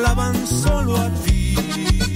alaban solo a ti.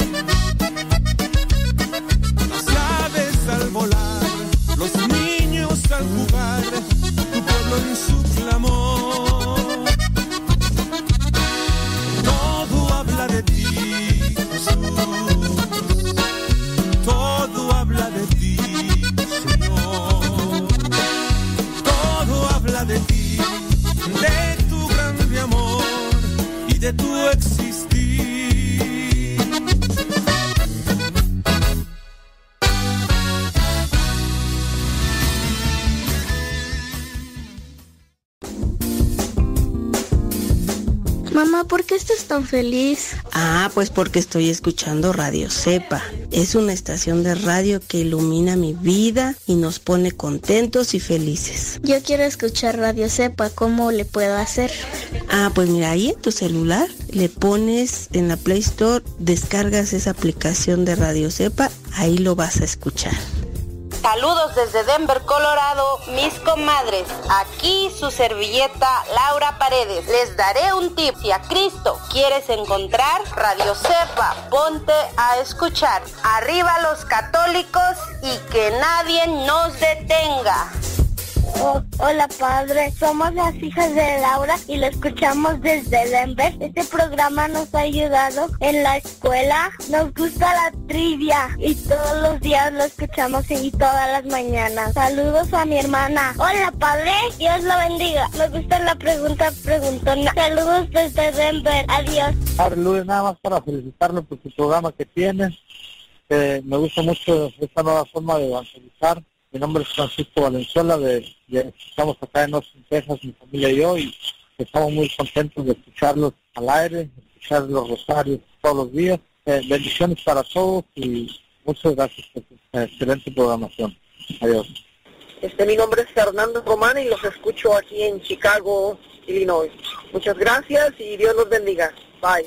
Feliz? Ah, pues porque estoy escuchando Radio Cepa. Es una estación de radio que ilumina mi vida y nos pone contentos y felices. Yo quiero escuchar Radio Cepa, ¿cómo le puedo hacer? Ah, pues mira, ahí en tu celular le pones en la Play Store, descargas esa aplicación de Radio Cepa, ahí lo vas a escuchar. Saludos desde Denver, Colorado, mis comadres. Aquí su servilleta Laura Paredes. Les daré un tip. Si a Cristo quieres encontrar, Radio Cepa, ponte a escuchar. Arriba los católicos y que nadie nos detenga. Oh, hola padre, somos las hijas de Laura y lo escuchamos desde Denver. Este programa nos ha ayudado en la escuela. Nos gusta la trivia y todos los días lo escuchamos y todas las mañanas. Saludos a mi hermana. Hola padre, Dios lo bendiga. Me gusta la pregunta preguntona. Saludos desde Denver. Adiós. Luis, nada más para felicitarlo por su programa que tiene. me gusta mucho esta nueva forma de evangelizar mi nombre es Francisco Valenzuela, de, estamos acá en Austin, Texas, mi familia y yo, y estamos muy contentos de escucharlos al aire, escuchar los rosarios todos los días. Eh, bendiciones para todos y muchas gracias por su excelente programación. Adiós. Este, mi nombre es Fernando Román y los escucho aquí en Chicago, Illinois. Muchas gracias y Dios los bendiga. Bye.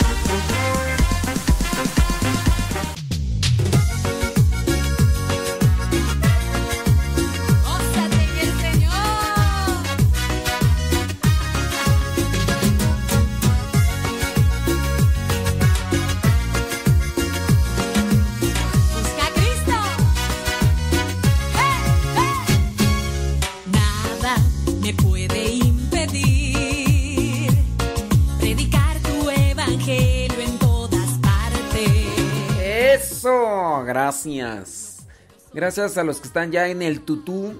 Gracias. Gracias a los que están ya en el tutú.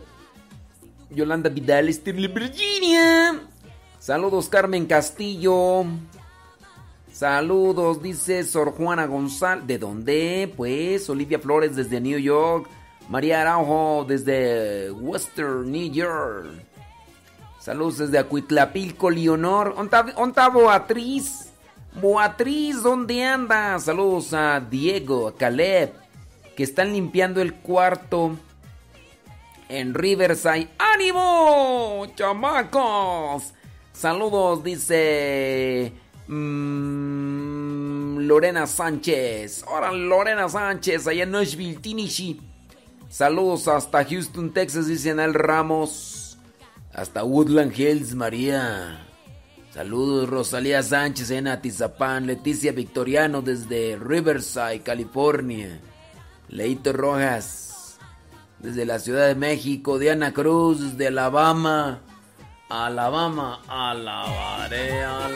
Yolanda Vidal, Estirle Virginia. Saludos Carmen Castillo. Saludos, dice Sor Juana González. ¿De dónde? Pues Olivia Flores desde New York. María Araujo desde Western New York. Saludos desde Acuitlapilco, Leonor. ¿Onta, Boatriz? Boatriz, ¿dónde anda? Saludos a Diego, a Caleb, que están limpiando el cuarto en Riverside. ¡Ánimo, chamacos! Saludos, dice mm, Lorena Sánchez. Ahora Lorena Sánchez, allá en Nashville, Tennessee. Saludos hasta Houston, Texas, dice Anel Ramos. Hasta Woodland Hills, María. Saludos Rosalía Sánchez en Atizapán, Leticia Victoriano desde Riverside, California. Leito Rojas desde la Ciudad de México, Diana Cruz de Alabama, Alabama, alabaré al...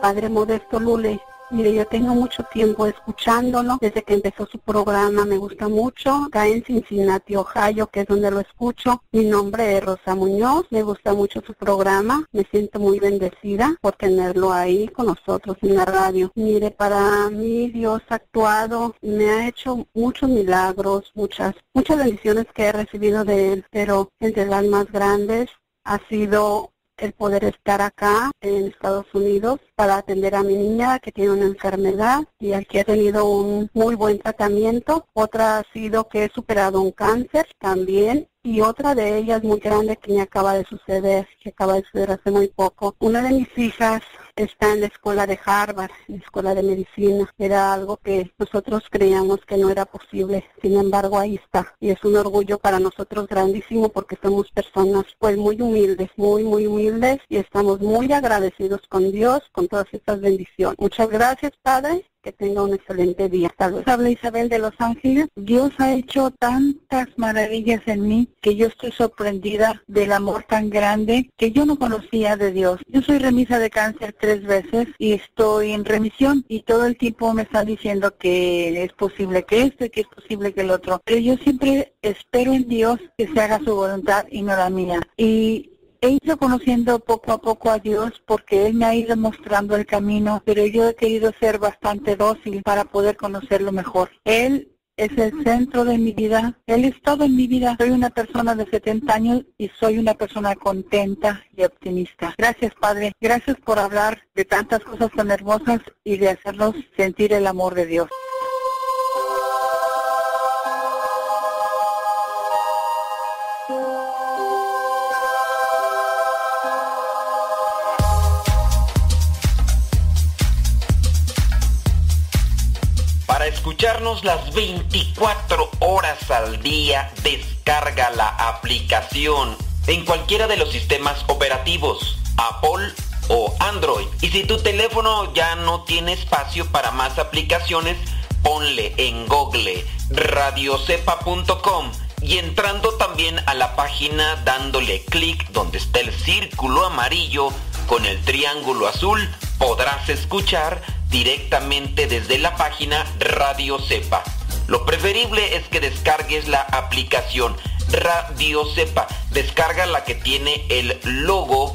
Padre Modesto Lule. Mire, yo tengo mucho tiempo escuchándolo desde que empezó su programa, me gusta mucho. Acá en Cincinnati, Ohio, que es donde lo escucho. Mi nombre es Rosa Muñoz, me gusta mucho su programa, me siento muy bendecida por tenerlo ahí con nosotros en la radio. Mire, para mí Dios ha actuado, me ha hecho muchos milagros, muchas, muchas bendiciones que he recibido de Él, pero entre las más grandes ha sido el poder estar acá en Estados Unidos para atender a mi niña que tiene una enfermedad y al que ha tenido un muy buen tratamiento. Otra ha sido que he superado un cáncer también y otra de ellas muy grande que me acaba de suceder, que acaba de suceder hace muy poco. Una de mis hijas está en la escuela de Harvard, en la escuela de medicina. Era algo que nosotros creíamos que no era posible. Sin embargo, ahí está. Y es un orgullo para nosotros grandísimo porque somos personas pues muy humildes, muy, muy humildes y estamos muy agradecidos con Dios, con todas estas bendiciones. Muchas gracias, Padre, que tenga un excelente día. Saludos. Habla Isabel de Los Ángeles. Dios ha hecho tantas maravillas en mí que yo estoy sorprendida del amor tan grande que yo no conocía de Dios. Yo soy remisa de cáncer tres veces y estoy en remisión y todo el tiempo me están diciendo que es posible que esto y que es posible que el otro. Pero yo siempre espero en Dios que se haga su voluntad y no la mía. Y he ido conociendo poco a poco a Dios porque Él me ha ido mostrando el camino, pero yo he querido ser bastante dócil para poder conocerlo mejor. Él es el centro de mi vida, Él es todo en mi vida. Soy una persona de 70 años y soy una persona contenta y optimista. Gracias Padre, gracias por hablar de tantas cosas tan hermosas y de hacernos sentir el amor de Dios. Escucharnos las 24 horas al día, descarga la aplicación en cualquiera de los sistemas operativos, Apple o Android. Y si tu teléfono ya no tiene espacio para más aplicaciones, ponle en Google radiocepa.com y entrando también a la página dándole clic donde está el círculo amarillo con el triángulo azul, podrás escuchar directamente desde la página Radio Cepa. Lo preferible es que descargues la aplicación Radio Cepa. Descarga la que tiene el logo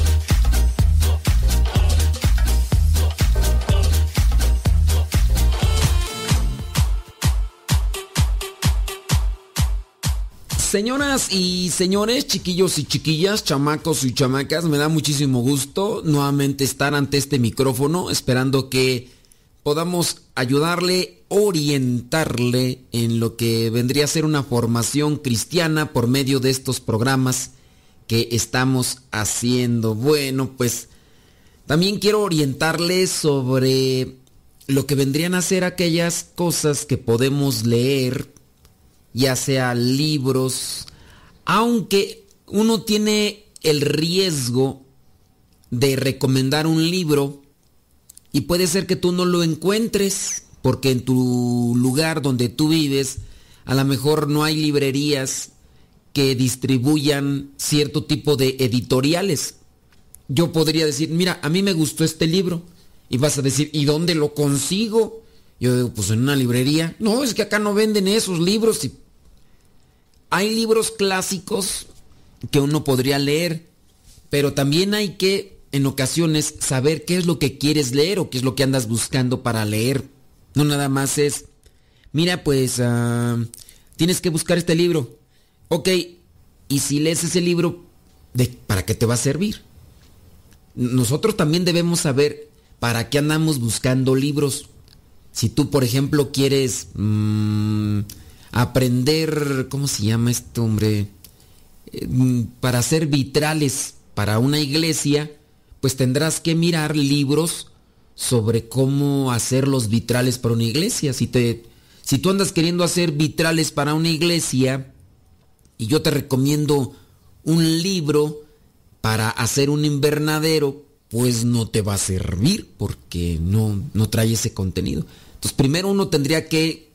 Señoras y señores, chiquillos y chiquillas, chamacos y chamacas, me da muchísimo gusto nuevamente estar ante este micrófono esperando que podamos ayudarle, orientarle en lo que vendría a ser una formación cristiana por medio de estos programas que estamos haciendo. Bueno, pues también quiero orientarle sobre lo que vendrían a ser aquellas cosas que podemos leer ya sea libros, aunque uno tiene el riesgo de recomendar un libro y puede ser que tú no lo encuentres porque en tu lugar donde tú vives a lo mejor no hay librerías que distribuyan cierto tipo de editoriales. Yo podría decir, mira, a mí me gustó este libro. Y vas a decir, ¿y dónde lo consigo? Yo digo, pues en una librería. No, es que acá no venden esos libros. Y hay libros clásicos que uno podría leer, pero también hay que en ocasiones saber qué es lo que quieres leer o qué es lo que andas buscando para leer. No nada más es, mira, pues ah, tienes que buscar este libro. Ok, y si lees ese libro, ¿de, ¿para qué te va a servir? Nosotros también debemos saber para qué andamos buscando libros. Si tú, por ejemplo, quieres... Mm, aprender, ¿cómo se llama este hombre? Eh, para hacer vitrales para una iglesia, pues tendrás que mirar libros sobre cómo hacer los vitrales para una iglesia. Si, te, si tú andas queriendo hacer vitrales para una iglesia, y yo te recomiendo un libro para hacer un invernadero, pues no te va a servir porque no, no trae ese contenido. Entonces primero uno tendría que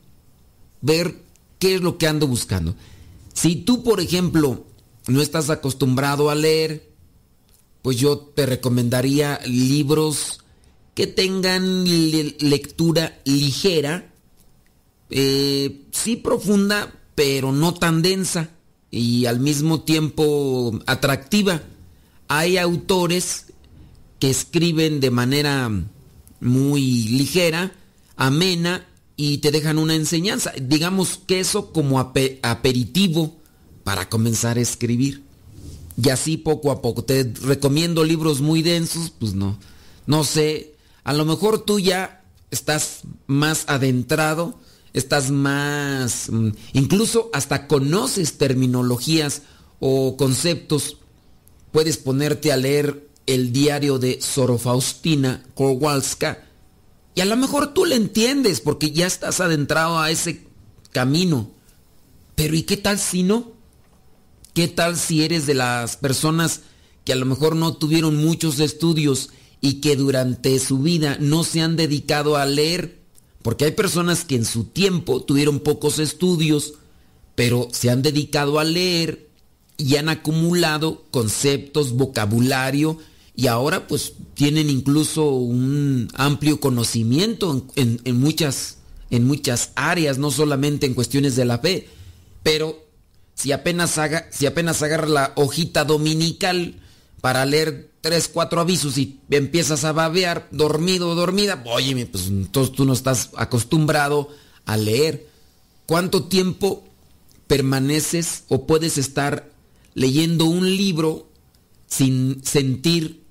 ver ¿Qué es lo que ando buscando? Si tú, por ejemplo, no estás acostumbrado a leer, pues yo te recomendaría libros que tengan lectura ligera, eh, sí profunda, pero no tan densa y al mismo tiempo atractiva. Hay autores que escriben de manera muy ligera, amena y te dejan una enseñanza. Digamos que eso como aperitivo para comenzar a escribir. Y así poco a poco. Te recomiendo libros muy densos, pues no. No sé, a lo mejor tú ya estás más adentrado, estás más... Mm, incluso hasta conoces terminologías o conceptos. Puedes ponerte a leer el diario de Sor Faustina Kowalska y a lo mejor tú le entiendes porque ya estás adentrado a ese camino. Pero ¿y qué tal si no? ¿Qué tal si eres de las personas que a lo mejor no tuvieron muchos estudios y que durante su vida no se han dedicado a leer? Porque hay personas que en su tiempo tuvieron pocos estudios, pero se han dedicado a leer y han acumulado conceptos, vocabulario, y ahora pues tienen incluso un amplio conocimiento en, muchas, en muchas áreas, no solamente en cuestiones de la fe, pero si apenas, haga, si apenas agarra la hojita dominical para leer tres, cuatro avisos y empiezas a babear, dormido o dormida, oye, pues entonces tú no estás acostumbrado a leer. ¿Cuánto tiempo permaneces o puedes estar leyendo un libro sin sentir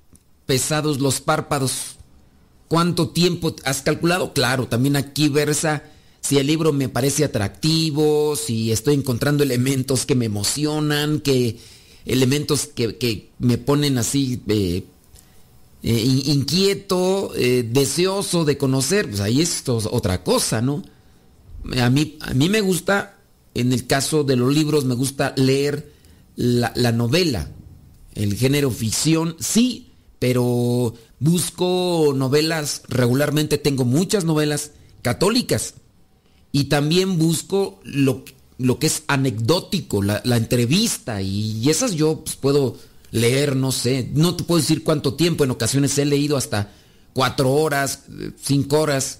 pesados los párpados. ¿Cuánto tiempo has calculado? Claro, también aquí versa si el libro me parece atractivo, si estoy encontrando elementos que me emocionan, que elementos que, me ponen así eh, eh, inquieto, eh, deseoso de conocer, pues ahí es otra cosa, ¿no? A mí, a mí me gusta, en el caso de los libros, me gusta leer la novela, el género ficción, sí, pero busco novelas regularmente, tengo muchas novelas católicas. Y también busco lo, lo que es anecdótico, la, entrevista y, esas yo pues, puedo leer, no sé, no te puedo decir cuánto tiempo, en ocasiones he leído hasta cuatro horas, cinco horas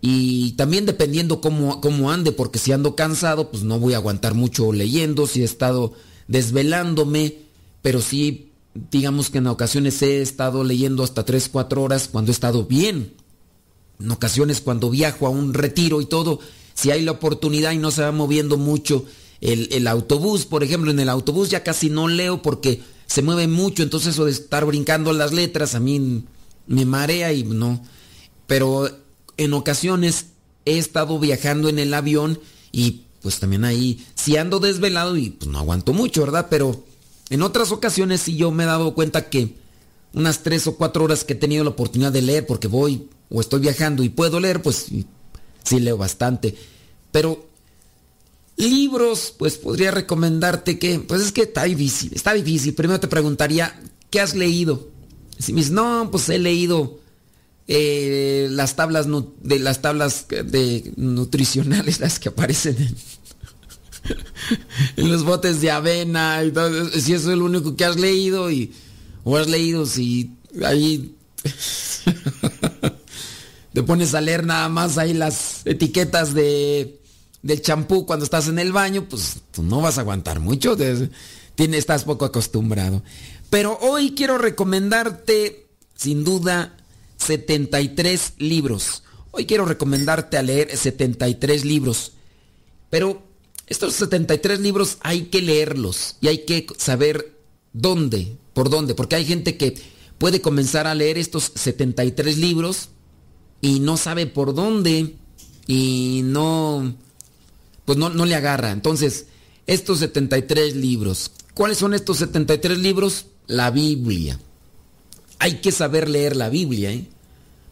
y también dependiendo cómo, cómo ande, porque si ando cansado pues no voy a aguantar mucho leyendo, si he estado desvelándome, pero sí digamos que en ocasiones he estado leyendo hasta 3, 4 horas cuando he estado bien. En ocasiones cuando viajo a un retiro y todo, si hay la oportunidad y no se va moviendo mucho el, autobús, por ejemplo, en el autobús ya casi no leo porque se mueve mucho, entonces eso de estar brincando las letras a mí me marea y no. Pero en ocasiones he estado viajando en el avión y pues también ahí, si ando desvelado y pues no aguanto mucho, ¿verdad? Pero en otras ocasiones sí yo me he dado cuenta que unas tres o cuatro horas que he tenido la oportunidad de leer porque voy o estoy viajando y puedo leer, pues sí leo bastante. Pero libros, pues podría recomendarte que, pues es que está difícil, está difícil. Primero te preguntaría, ¿qué has leído? Si me dices, no, pues he leído eh, las tablas de las tablas de nutricionales, las que aparecen en, en los botes de avena y todo, si eso es lo único que has leído y o has leído si ahí te pones a leer nada más ahí las etiquetas de del champú cuando estás en el baño, pues no vas a aguantar mucho, tiene, estás poco acostumbrado. Pero hoy quiero recomendarte, sin duda, 73 libros. Hoy quiero recomendarte a leer 73 libros. Pero estos 73 libros hay que leerlos y hay que saber dónde, por dónde, porque hay gente que puede comenzar a leer estos 73 libros y no sabe por dónde y no, pues no, no le agarra. Entonces, estos 73 libros, ¿cuáles son estos 73 libros? La Biblia. Hay que saber leer la Biblia, ¿eh?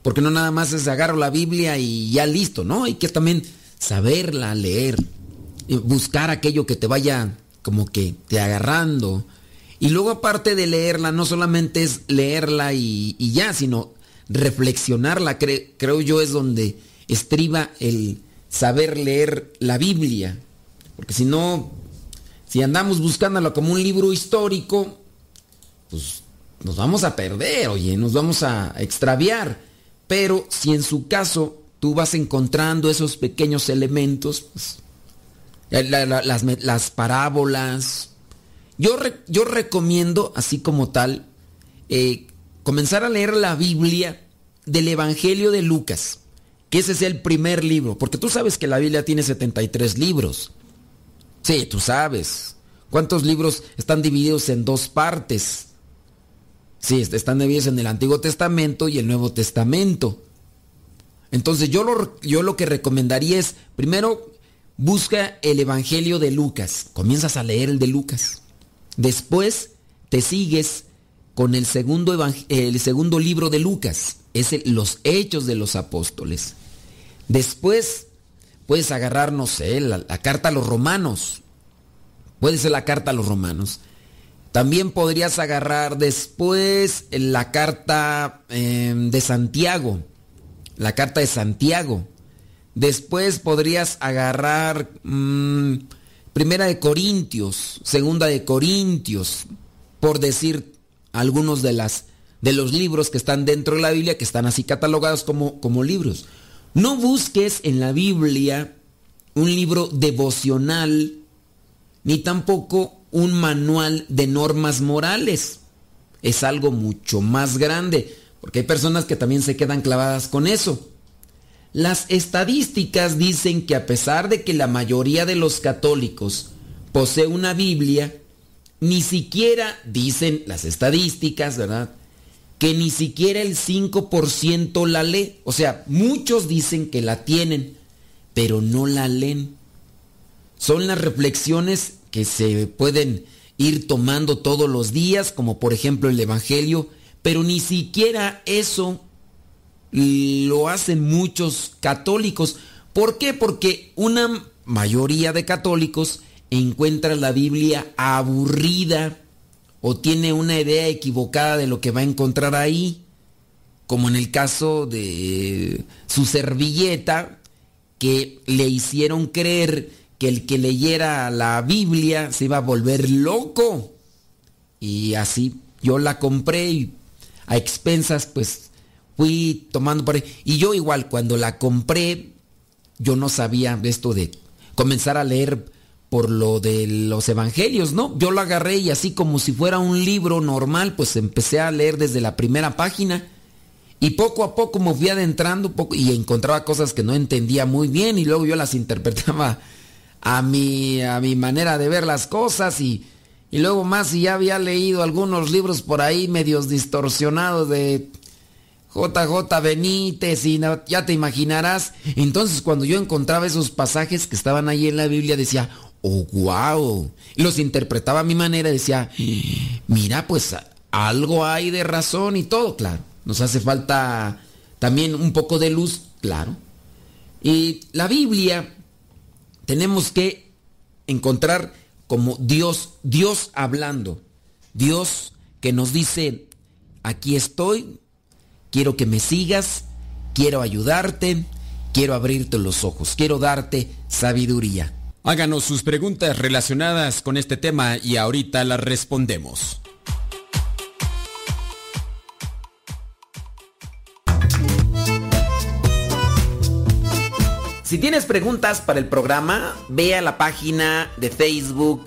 Porque no nada más es agarro la Biblia y ya listo, ¿no? Hay que también saberla leer buscar aquello que te vaya como que te agarrando. Y luego aparte de leerla, no solamente es leerla y, ya, sino reflexionarla, creo yo es donde estriba el saber leer la Biblia. Porque si no, si andamos buscándola como un libro histórico, pues nos vamos a perder, oye, nos vamos a extraviar. Pero si en su caso tú vas encontrando esos pequeños elementos, pues eh, las, parábolas. Yo, yo recomiendo, así como tal, eh, comenzar a leer la Biblia del Evangelio de Lucas, que ese es el primer libro, porque tú sabes que la Biblia tiene 73 libros. Sí, tú sabes. ¿Cuántos libros están divididos en dos partes? Sí, están divididos en el Antiguo Testamento y el Nuevo Testamento. Entonces yo lo, yo lo que recomendaría es, primero, Busca el Evangelio de Lucas. Comienzas a leer el de Lucas. Después te sigues con el segundo, el segundo libro de Lucas. Es los hechos de los apóstoles. Después puedes agarrar, no sé, la, carta a los romanos. Puede ser la carta a los romanos. También podrías agarrar después la carta em, de Santiago. La carta de Santiago. Después podrías agarrar mm, Primera de Corintios, Segunda de Corintios, por decir algunos de, las, de los libros que están dentro de la Biblia, que están así catalogados como, como libros. No busques en la Biblia un libro devocional, ni tampoco un manual de normas morales. Es algo mucho más grande, porque hay personas que también se quedan clavadas con eso. Las estadísticas dicen que a pesar de que la mayoría de los católicos posee una Biblia, ni siquiera, dicen las estadísticas, ¿verdad? Que ni siquiera el 5% la lee. O sea, muchos dicen que la tienen, pero no la leen. Son las reflexiones que se pueden ir tomando todos los días, como por ejemplo el Evangelio, pero ni siquiera eso lo hacen muchos católicos. ¿Por qué? Porque una mayoría de católicos encuentra la Biblia aburrida o tiene una idea equivocada de lo que va a encontrar ahí, como en el caso de su servilleta, que le hicieron creer que el que leyera la Biblia se iba a volver loco. Y así yo la compré y a expensas pues fui tomando por ahí. Y yo igual cuando la compré, yo no sabía esto de comenzar a leer por lo de los evangelios, ¿no? Yo lo agarré y así como si fuera un libro normal, pues empecé a leer desde la primera página. Y poco a poco me fui adentrando poco, y encontraba cosas que no entendía muy bien y luego yo las interpretaba a mi, a mi manera de ver las cosas y, y luego más si ya había leído algunos libros por ahí medios distorsionados de JJ Benítez y ya te imaginarás. Entonces cuando yo encontraba esos pasajes que estaban ahí en la Biblia decía, oh wow, los interpretaba a mi manera, decía, mira pues algo hay de razón y todo, claro. Nos hace falta también un poco de luz, claro. Y la Biblia tenemos que encontrar como Dios, Dios hablando, Dios que nos dice, aquí estoy, quiero que me sigas, quiero ayudarte, quiero abrirte los ojos, quiero darte sabiduría. Háganos sus preguntas relacionadas con este tema y ahorita las respondemos. Si tienes preguntas para el programa, ve a la página de Facebook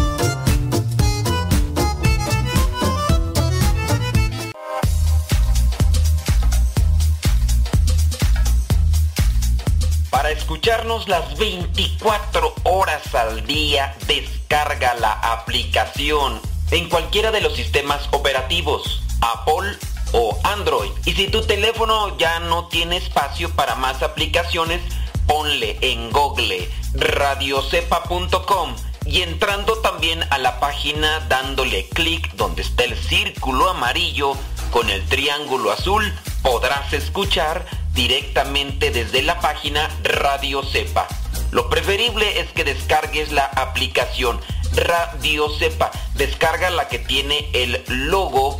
Escucharnos las 24 horas al día, descarga la aplicación en cualquiera de los sistemas operativos, Apple o Android. Y si tu teléfono ya no tiene espacio para más aplicaciones, ponle en Google radiocepa.com y entrando también a la página dándole clic donde está el círculo amarillo con el triángulo azul, podrás escuchar directamente desde la página Radio Cepa. Lo preferible es que descargues la aplicación Radio Cepa. Descarga la que tiene el logo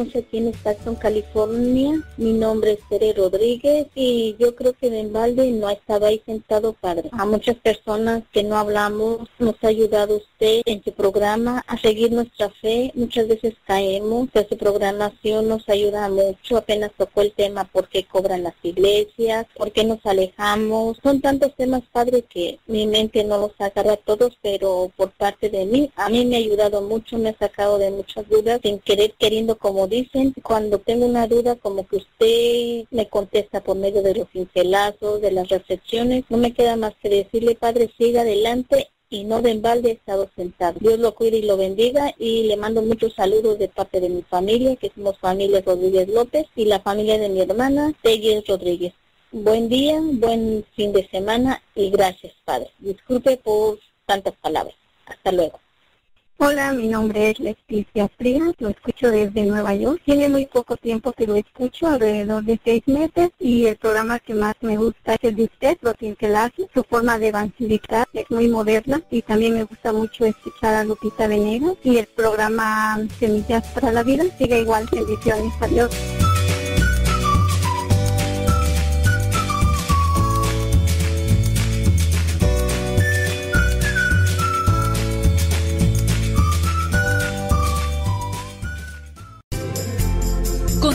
Escuchamos aquí en Stockton, California. Mi nombre es Tere Rodríguez y yo creo que en balde no estaba ahí sentado padre. A muchas personas que no hablamos nos ha ayudado en su programa a seguir nuestra fe. Muchas veces caemos, su programación nos ayuda mucho. Apenas tocó el tema por qué cobran las iglesias, por qué nos alejamos. Son tantos temas, padre, que mi mente no los agarra todos, pero por parte de mí, a mí me ha ayudado mucho, me ha sacado de muchas dudas sin querer, queriendo como dicen, cuando tengo una duda, como que usted me contesta por medio de los pincelazos, de las reflexiones, no me queda más que decirle, Padre, siga adelante y no de embalde he estado sentado. Dios lo cuide y lo bendiga y le mando muchos saludos de parte de mi familia, que somos familia Rodríguez López y la familia de mi hermana, Tegues Rodríguez. Buen día, buen fin de semana y gracias, Padre. Disculpe por tantas palabras. Hasta luego. Hola, mi nombre es Leticia Frías, lo escucho desde Nueva York. Tiene muy poco tiempo que lo escucho, alrededor de seis meses, y el programa que más me gusta es el de usted, Rotín hace. Su forma de evangelizar es muy moderna y también me gusta mucho escuchar a Lupita Venegas y el programa Semillas para la Vida. Sigue igual, bendiciones, adiós.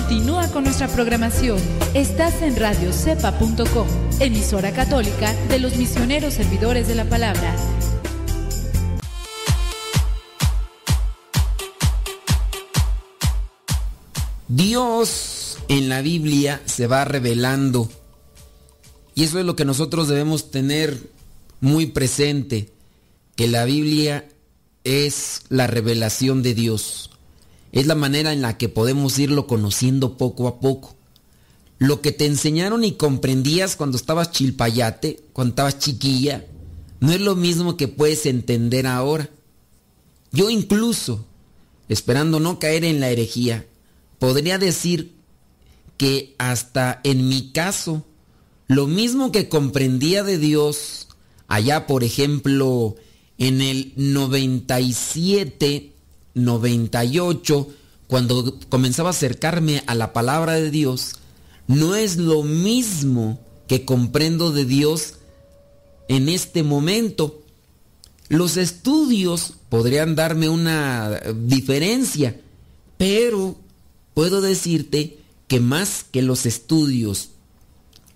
Continúa con nuestra programación. Estás en radiocepa.com, emisora católica de los misioneros servidores de la palabra. Dios en la Biblia se va revelando. Y eso es lo que nosotros debemos tener muy presente, que la Biblia es la revelación de Dios. Es la manera en la que podemos irlo conociendo poco a poco. Lo que te enseñaron y comprendías cuando estabas chilpayate, cuando estabas chiquilla, no es lo mismo que puedes entender ahora. Yo incluso, esperando no caer en la herejía, podría decir que hasta en mi caso, lo mismo que comprendía de Dios allá, por ejemplo, en el 97, 98, cuando comenzaba a acercarme a la palabra de Dios, no es lo mismo que comprendo de Dios en este momento. Los estudios podrían darme una diferencia, pero puedo decirte que más que los estudios,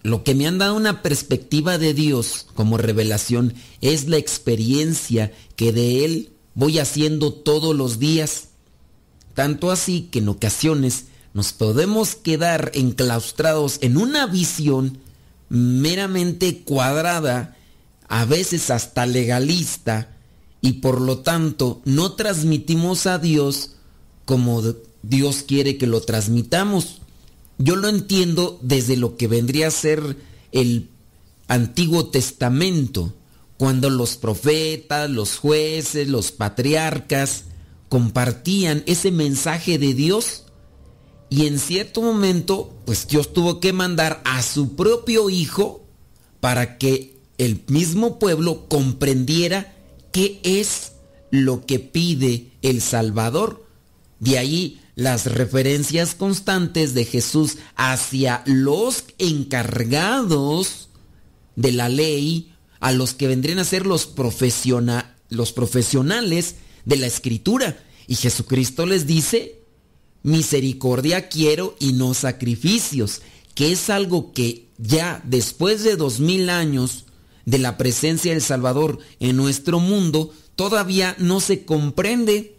lo que me han dado una perspectiva de Dios como revelación es la experiencia que de Él voy haciendo todos los días. Tanto así que en ocasiones nos podemos quedar enclaustrados en una visión meramente cuadrada, a veces hasta legalista, y por lo tanto no transmitimos a Dios como Dios quiere que lo transmitamos. Yo lo entiendo desde lo que vendría a ser el Antiguo Testamento, cuando los profetas, los jueces, los patriarcas compartían ese mensaje de Dios y en cierto momento pues Dios tuvo que mandar a su propio hijo para que el mismo pueblo comprendiera qué es lo que pide el Salvador. De ahí las referencias constantes de Jesús hacia los encargados de la ley a los que vendrían a ser los, los profesionales de la escritura. Y Jesucristo les dice, misericordia quiero y no sacrificios, que es algo que ya después de dos mil años de la presencia del Salvador en nuestro mundo, todavía no se comprende.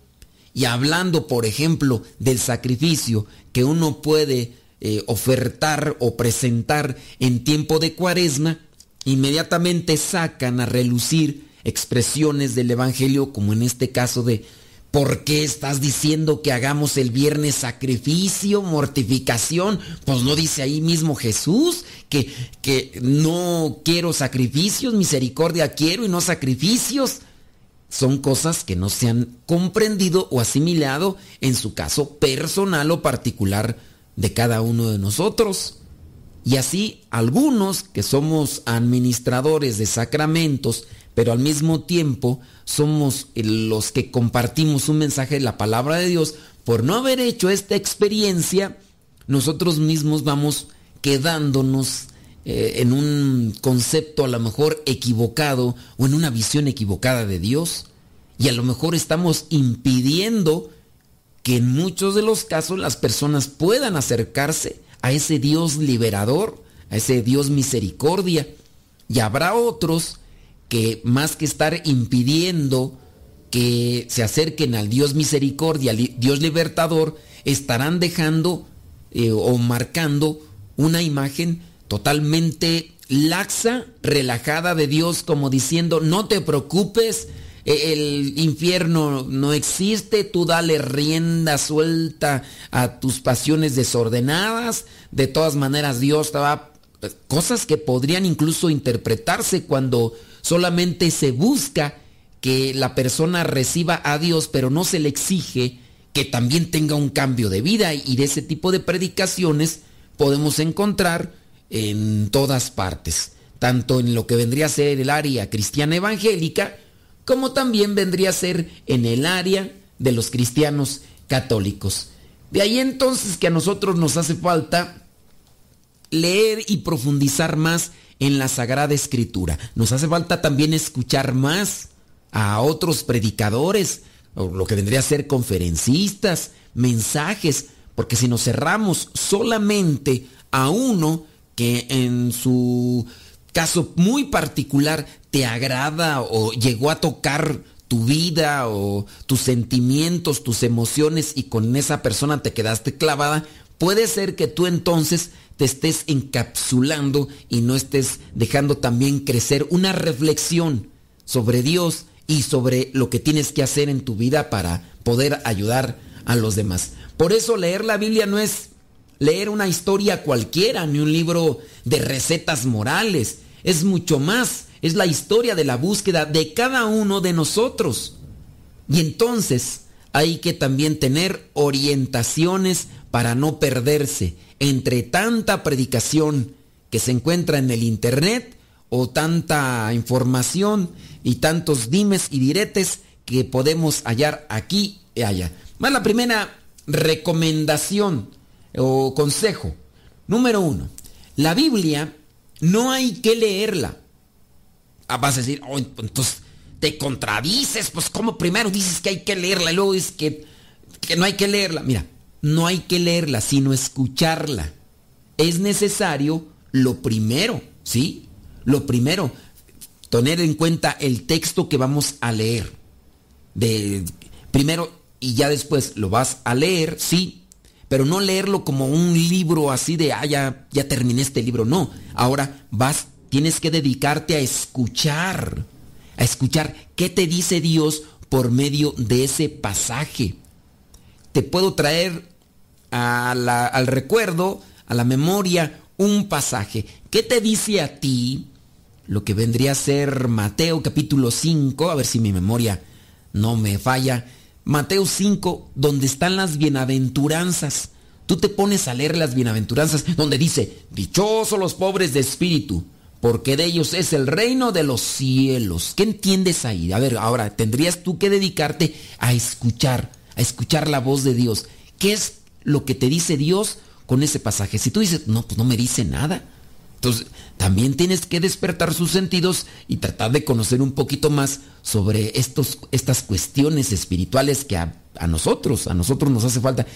Y hablando, por ejemplo, del sacrificio que uno puede eh, ofertar o presentar en tiempo de cuaresma, inmediatamente sacan a relucir expresiones del Evangelio, como en este caso de, ¿por qué estás diciendo que hagamos el viernes sacrificio, mortificación? Pues no dice ahí mismo Jesús que, que no quiero sacrificios, misericordia quiero y no sacrificios. Son cosas que no se han comprendido o asimilado en su caso personal o particular de cada uno de nosotros. Y así algunos que somos administradores de sacramentos, pero al mismo tiempo somos los que compartimos un mensaje de la palabra de Dios, por no haber hecho esta experiencia, nosotros mismos vamos quedándonos eh, en un concepto a lo mejor equivocado o en una visión equivocada de Dios. Y a lo mejor estamos impidiendo que en muchos de los casos las personas puedan acercarse a ese Dios liberador, a ese Dios misericordia. Y habrá otros que más que estar impidiendo que se acerquen al Dios misericordia, al Dios libertador, estarán dejando eh, o marcando una imagen totalmente laxa, relajada de Dios, como diciendo, no te preocupes, el infierno no existe, tú dale rienda suelta a tus pasiones desordenadas, de todas maneras Dios te va... Cosas que podrían incluso interpretarse cuando solamente se busca que la persona reciba a Dios, pero no se le exige que también tenga un cambio de vida. Y de ese tipo de predicaciones podemos encontrar en todas partes, tanto en lo que vendría a ser el área cristiana evangélica, como también vendría a ser en el área de los cristianos católicos. De ahí entonces que a nosotros nos hace falta leer y profundizar más en la Sagrada Escritura. Nos hace falta también escuchar más a otros predicadores, o lo que vendría a ser conferencistas, mensajes, porque si nos cerramos solamente a uno que en su caso muy particular te agrada o llegó a tocar tu vida o tus sentimientos, tus emociones y con esa persona te quedaste clavada, puede ser que tú entonces te estés encapsulando y no estés dejando también crecer una reflexión sobre Dios y sobre lo que tienes que hacer en tu vida para poder ayudar a los demás. Por eso leer la Biblia no es leer una historia cualquiera, ni un libro de recetas morales. Es mucho más, es la historia de la búsqueda de cada uno de nosotros. Y entonces hay que también tener orientaciones para no perderse entre tanta predicación que se encuentra en el Internet o tanta información y tantos dimes y diretes que podemos hallar aquí y allá. Más la primera recomendación o consejo. Número uno, la Biblia no hay que leerla. Ah, vas a decir, oh, entonces te contradices, pues como primero dices que hay que leerla y luego dices que, que no hay que leerla. Mira, no hay que leerla, sino escucharla. Es necesario lo primero, ¿sí? Lo primero, tener en cuenta el texto que vamos a leer. De, primero y ya después lo vas a leer, sí, pero no leerlo como un libro así de, ah, ya, ya terminé este libro, no. Ahora vas, tienes que dedicarte a escuchar, a escuchar qué te dice Dios por medio de ese pasaje. Te puedo traer al recuerdo, a la memoria, un pasaje. ¿Qué te dice a ti lo que vendría a ser Mateo capítulo 5, a ver si mi memoria no me falla. Mateo 5, donde están las bienaventuranzas. Tú te pones a leer las bienaventuranzas, donde dice, dichosos los pobres de espíritu, porque de ellos es el reino de los cielos. ¿Qué entiendes ahí? A ver, ahora tendrías tú que dedicarte a escuchar, a escuchar la voz de Dios. ¿Qué es lo que te dice Dios con ese pasaje? Si tú dices, no, pues no me dice nada. Entonces, también tienes que despertar sus sentidos y tratar de conocer un poquito más sobre estos, estas cuestiones espirituales que a, a, nosotros, a nosotros nos hace falta.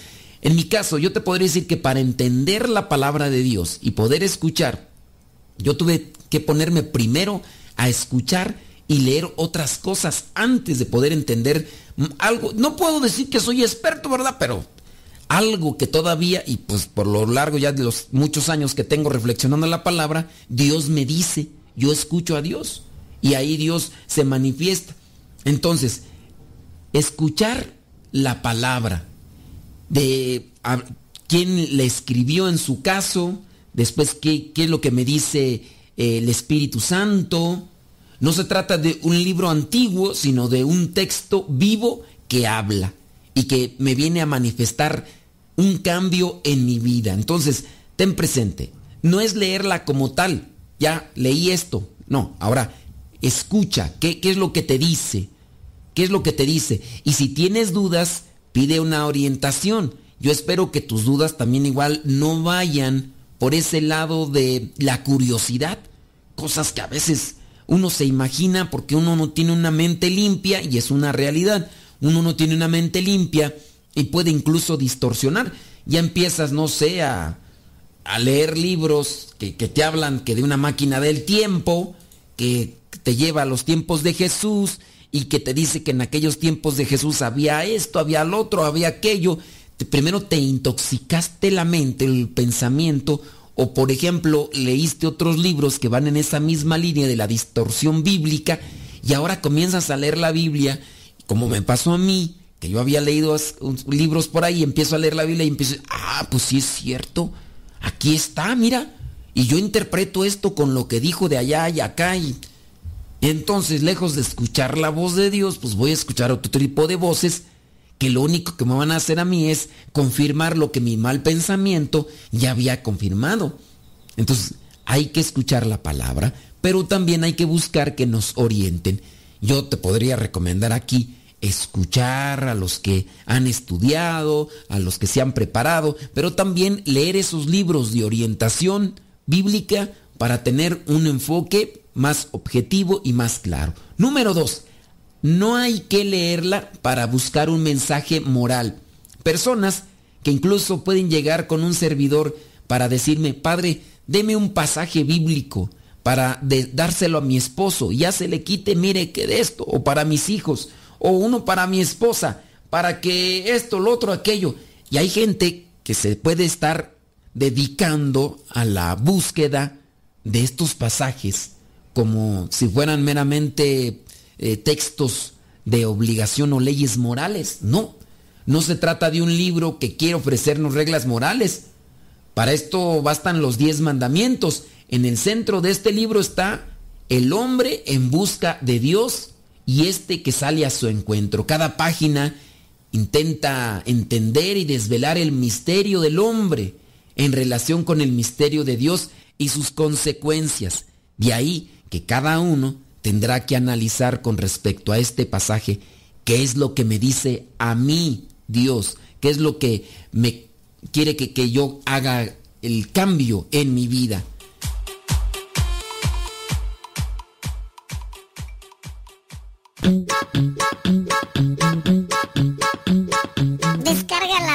En mi caso, yo te podría decir que para entender la palabra de Dios y poder escuchar, yo tuve que ponerme primero a escuchar y leer otras cosas antes de poder entender algo. No puedo decir que soy experto, ¿verdad? Pero algo que todavía, y pues por lo largo ya de los muchos años que tengo reflexionando la palabra, Dios me dice, yo escucho a Dios y ahí Dios se manifiesta. Entonces, escuchar la palabra de quién le escribió en su caso, después qué, qué es lo que me dice eh, el Espíritu Santo. No se trata de un libro antiguo, sino de un texto vivo que habla y que me viene a manifestar un cambio en mi vida. Entonces, ten presente, no es leerla como tal, ya leí esto, no, ahora escucha, ¿qué, ¿qué, es lo que te dice? ¿Qué es lo que te dice? Y si tienes dudas, pide una orientación. Yo espero que tus dudas también igual no vayan por ese lado de la curiosidad, cosas que a veces uno se imagina porque uno no tiene una mente limpia y es una realidad uno no tiene una mente limpia y puede incluso distorsionar. Ya empiezas, no sé, a, leer libros que, que, te hablan que de una máquina del tiempo, que te lleva a los tiempos de Jesús y que te dice que en aquellos tiempos de Jesús había esto, había lo otro, había aquello. Primero te intoxicaste la mente, el pensamiento, O por ejemplo, leíste otros libros que van en esa misma línea de la distorsión bíblica y ahora comienzas a leer la Biblia, como me pasó a mí, que yo había leído libros por ahí, empiezo a leer la Biblia y empiezo, ah, pues sí es cierto, aquí está, mira, y yo interpreto esto con lo que dijo de allá y acá y entonces, lejos de escuchar la voz de Dios, pues voy a escuchar otro tipo de voces que lo único que me van a hacer a mí es confirmar lo que mi mal pensamiento ya había confirmado. Entonces, hay que escuchar la palabra, pero también hay que buscar que nos orienten. Yo te podría recomendar aquí escuchar a los que han estudiado, a los que se han preparado, pero también leer esos libros de orientación bíblica para tener un enfoque más objetivo y más claro. Número dos, no hay que leerla para buscar un mensaje moral. Personas que incluso pueden llegar con un servidor para decirme, Padre, deme un pasaje bíblico para dárselo a mi esposo, ya se le quite, mire que de esto, o para mis hijos, o uno para mi esposa, para que esto, lo otro, aquello. Y hay gente que se puede estar dedicando a la búsqueda de estos pasajes como si fueran meramente eh, textos de obligación o leyes morales. No, no se trata de un libro que quiere ofrecernos reglas morales. Para esto bastan los diez mandamientos. En el centro de este libro está el hombre en busca de Dios y este que sale a su encuentro. Cada página intenta entender y desvelar el misterio del hombre en relación con el misterio de Dios y sus consecuencias. De ahí que cada uno tendrá que analizar con respecto a este pasaje qué es lo que me dice a mí Dios, qué es lo que me quiere que, que yo haga el cambio en mi vida.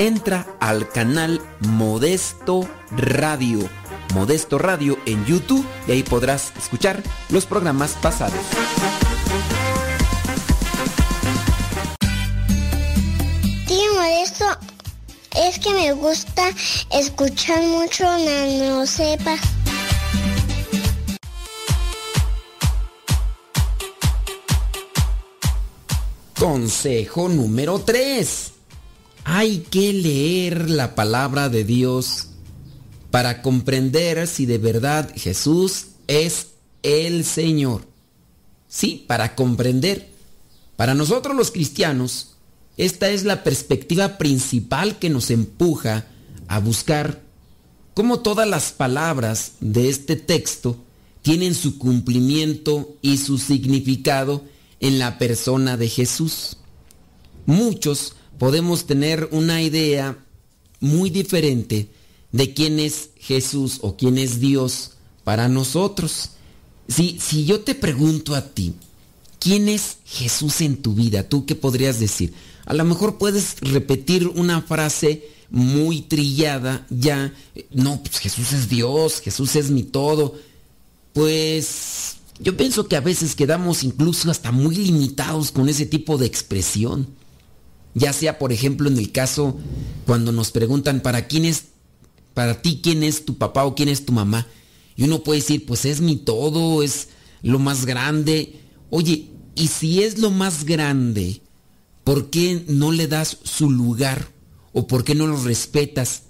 entra al canal Modesto Radio. Modesto Radio en YouTube y ahí podrás escuchar los programas pasados. Tío Modesto, es que me gusta escuchar mucho Nano Sepa. Consejo número 3. Hay que leer la palabra de Dios para comprender si de verdad Jesús es el Señor. Sí, para comprender. Para nosotros los cristianos, esta es la perspectiva principal que nos empuja a buscar cómo todas las palabras de este texto tienen su cumplimiento y su significado en la persona de Jesús. Muchos podemos tener una idea muy diferente de quién es Jesús o quién es Dios para nosotros. Si, si yo te pregunto a ti, ¿quién es Jesús en tu vida? ¿Tú qué podrías decir? A lo mejor puedes repetir una frase muy trillada ya. No, pues Jesús es Dios, Jesús es mi todo. Pues yo pienso que a veces quedamos incluso hasta muy limitados con ese tipo de expresión. Ya sea, por ejemplo, en el caso cuando nos preguntan para quién es, para ti quién es tu papá o quién es tu mamá. Y uno puede decir, pues es mi todo, es lo más grande. Oye, y si es lo más grande, ¿por qué no le das su lugar? ¿O por qué no lo respetas?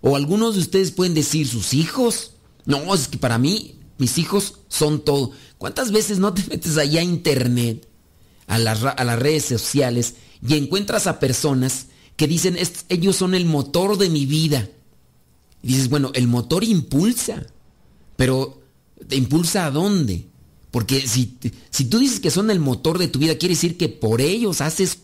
O algunos de ustedes pueden decir, sus hijos. No, es que para mí, mis hijos son todo. ¿Cuántas veces no te metes allá a internet, a las, a las redes sociales, y encuentras a personas que dicen, ellos son el motor de mi vida? Y dices, bueno, el motor impulsa, pero ¿te impulsa a dónde? Porque si, si tú dices que son el motor de tu vida, quiere decir que por ellos haces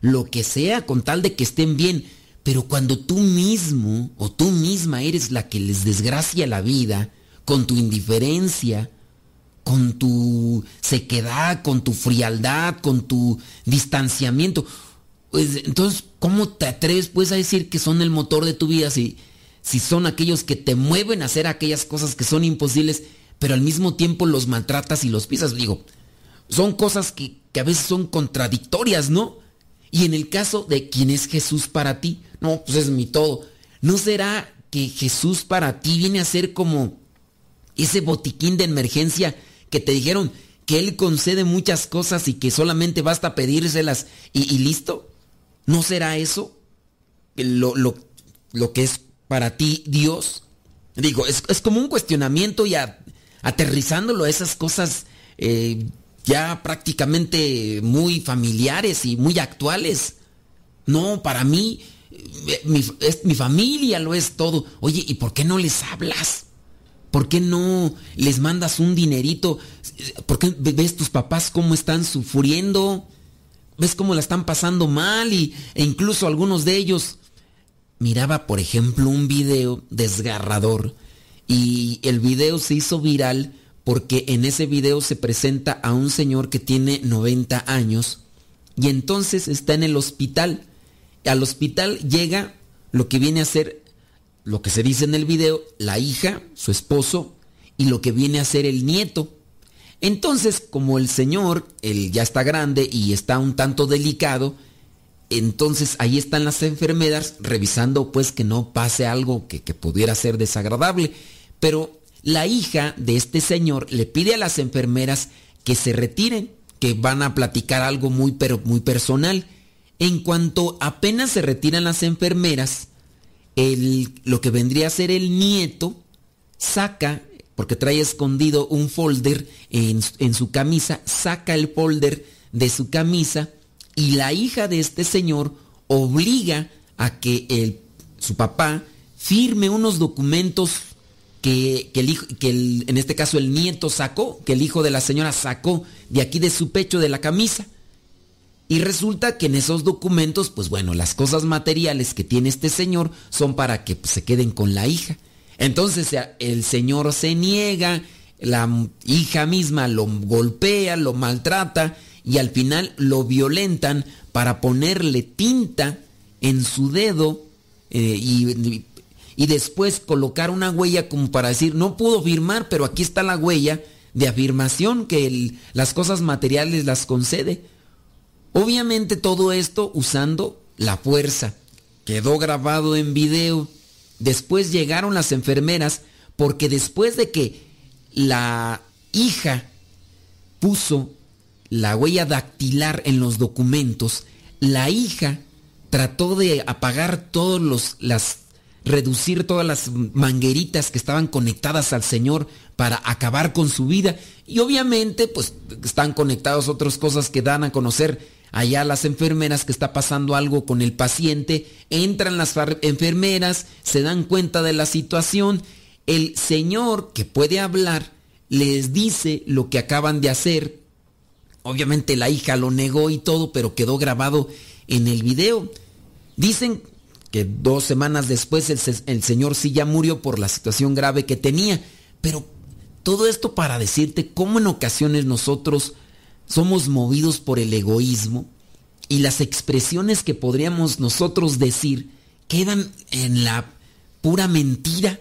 lo que sea con tal de que estén bien. Pero cuando tú mismo o tú misma eres la que les desgracia la vida, con tu indiferencia, con tu sequedad, con tu frialdad, con tu distanciamiento, pues entonces, ¿cómo te atreves pues a decir que son el motor de tu vida si, si son aquellos que te mueven a hacer aquellas cosas que son imposibles, pero al mismo tiempo los maltratas y los pisas? Digo, son cosas que, que a veces son contradictorias, ¿no? Y en el caso de quién es Jesús para ti, no, pues es mi todo. ¿No será que Jesús para ti viene a ser como ese botiquín de emergencia que te dijeron que Él concede muchas cosas y que solamente basta pedírselas y, listo? ¿No será eso lo, lo, que es para ti Dios? Digo, es, como un cuestionamiento y aterrizándolo a esas cosas eh, ya prácticamente muy familiares y muy actuales. No, para mí, mi, mi familia lo es todo. Oye, ¿y por qué no les hablas? ¿Por qué no les mandas un dinerito? ¿Por qué ves tus papás cómo están sufriendo? ¿Ves cómo la están pasando mal? Y, e incluso algunos de ellos. Miraba, por ejemplo, un video desgarrador. Y el video se hizo viral porque en ese video se presenta a un señor que tiene 90 años y entonces está en el hospital. Al hospital llega lo que viene a ser, lo que se dice en el video, la hija, su esposo y lo que viene a ser el nieto. Entonces, como el señor, él ya está grande y está un tanto delicado, entonces ahí están las enfermeras revisando pues que no pase algo que, pudiera ser desagradable. Pero la hija de este señor le pide a las enfermeras que se retiren, que van a platicar algo muy pero muy personal. En cuanto apenas se retiran las enfermeras, el, lo que vendría a ser el nieto saca, porque trae escondido un folder en, en su camisa, saca el folder de su camisa y la hija de este señor obliga a que el, su papá firme unos documentos que, el hijo, que en este caso el nieto sacó, que el hijo de la señora sacó de aquí de su pecho de la camisa. Y resulta que en esos documentos, pues bueno, las cosas materiales que tiene este señor son para que se queden con la hija. Entonces el señor se niega, la hija misma lo golpea, lo maltrata y al final lo violentan para ponerle tinta en su dedo eh, y y después colocar una huella como para decir, no pudo firmar, pero aquí está la huella de afirmación que las cosas materiales las concede. Obviamente todo esto usando la fuerza. Quedó grabado en video. Después llegaron las enfermeras porque después de que la hija puso la huella dactilar en los documentos, la hija trató de apagar todos los las reducir todas las mangueritas que estaban conectadas al Señor para acabar con su vida. Y obviamente, pues están conectadas otras cosas que dan a conocer allá las enfermeras que está pasando algo con el paciente. Entran las enfermeras, se dan cuenta de la situación. El Señor que puede hablar les dice lo que acaban de hacer. Obviamente la hija lo negó y todo, pero quedó grabado en el video. Dicen que dos semanas después el, Señor sí ya murió por la situación grave que tenía. Pero todo esto para decirte cómo en ocasiones nosotros somos movidos por el egoísmo y las expresiones que podríamos nosotros decir quedan en la pura mentira.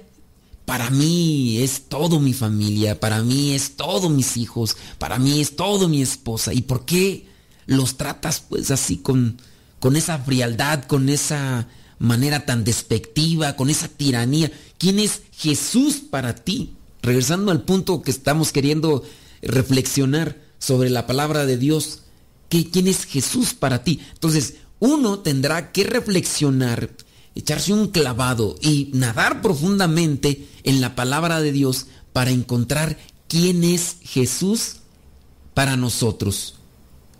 Para mí es todo mi familia, para mí es todo mis hijos, para mí es todo mi esposa. ¿Y por qué los tratas pues así con, con esa frialdad, con esa manera tan despectiva, con esa tiranía. ¿Quién es Jesús para ti? Regresando al punto que estamos queriendo reflexionar sobre la palabra de Dios. ¿Qué, ¿Quién es Jesús para ti? Entonces, uno tendrá que reflexionar, echarse un clavado y nadar profundamente en la palabra de Dios para encontrar quién es Jesús para nosotros.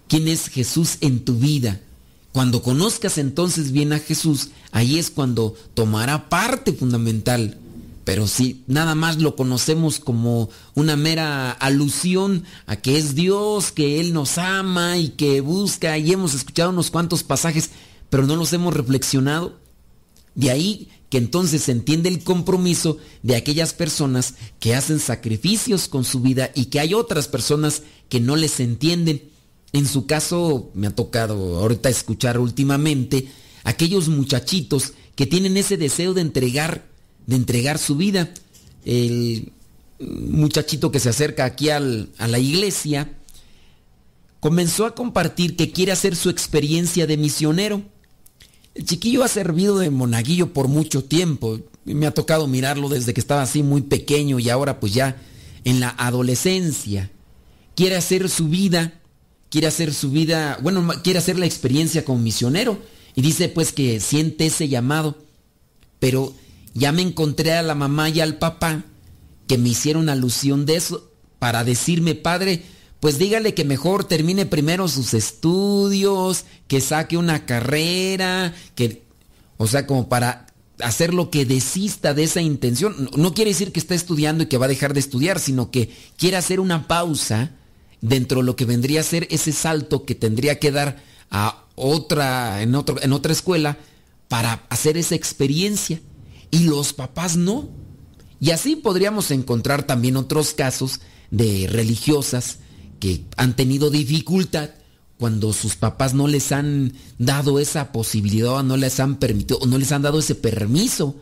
¿Quién es Jesús en tu vida? Cuando conozcas entonces bien a Jesús, ahí es cuando tomará parte fundamental. Pero si nada más lo conocemos como una mera alusión a que es Dios, que Él nos ama y que busca, y hemos escuchado unos cuantos pasajes, pero no los hemos reflexionado, de ahí que entonces se entiende el compromiso de aquellas personas que hacen sacrificios con su vida y que hay otras personas que no les entienden. En su caso, me ha tocado ahorita escuchar últimamente aquellos muchachitos que tienen ese deseo de entregar, de entregar su vida. El muchachito que se acerca aquí a la iglesia comenzó a compartir que quiere hacer su experiencia de misionero el chiquillo ha servido de monaguillo por mucho tiempo. Me ha tocado mirarlo desde que estaba así muy pequeño y ahora pues ya en la adolescencia. Quiere hacer su vida, quiere hacer su vida, bueno, quiere hacer la experiencia como misionero. Y dice pues que siente ese llamado. Pero ya me encontré a la mamá y al papá que me hicieron alusión de eso para decirme, padre, pues dígale que mejor termine primero sus estudios, que saque una carrera, que, o sea, como para hacer lo que desista de esa intención. No quiere decir que está estudiando y que va a dejar de estudiar, sino que quiere hacer una pausa dentro de lo que vendría a ser ese salto que tendría que dar a otra, en, otro, en otra escuela para hacer esa experiencia. Y los papás no. Y así podríamos encontrar también otros casos de religiosas que han tenido dificultad cuando sus papás no les han dado esa posibilidad, no les han permitido, no les han dado ese permiso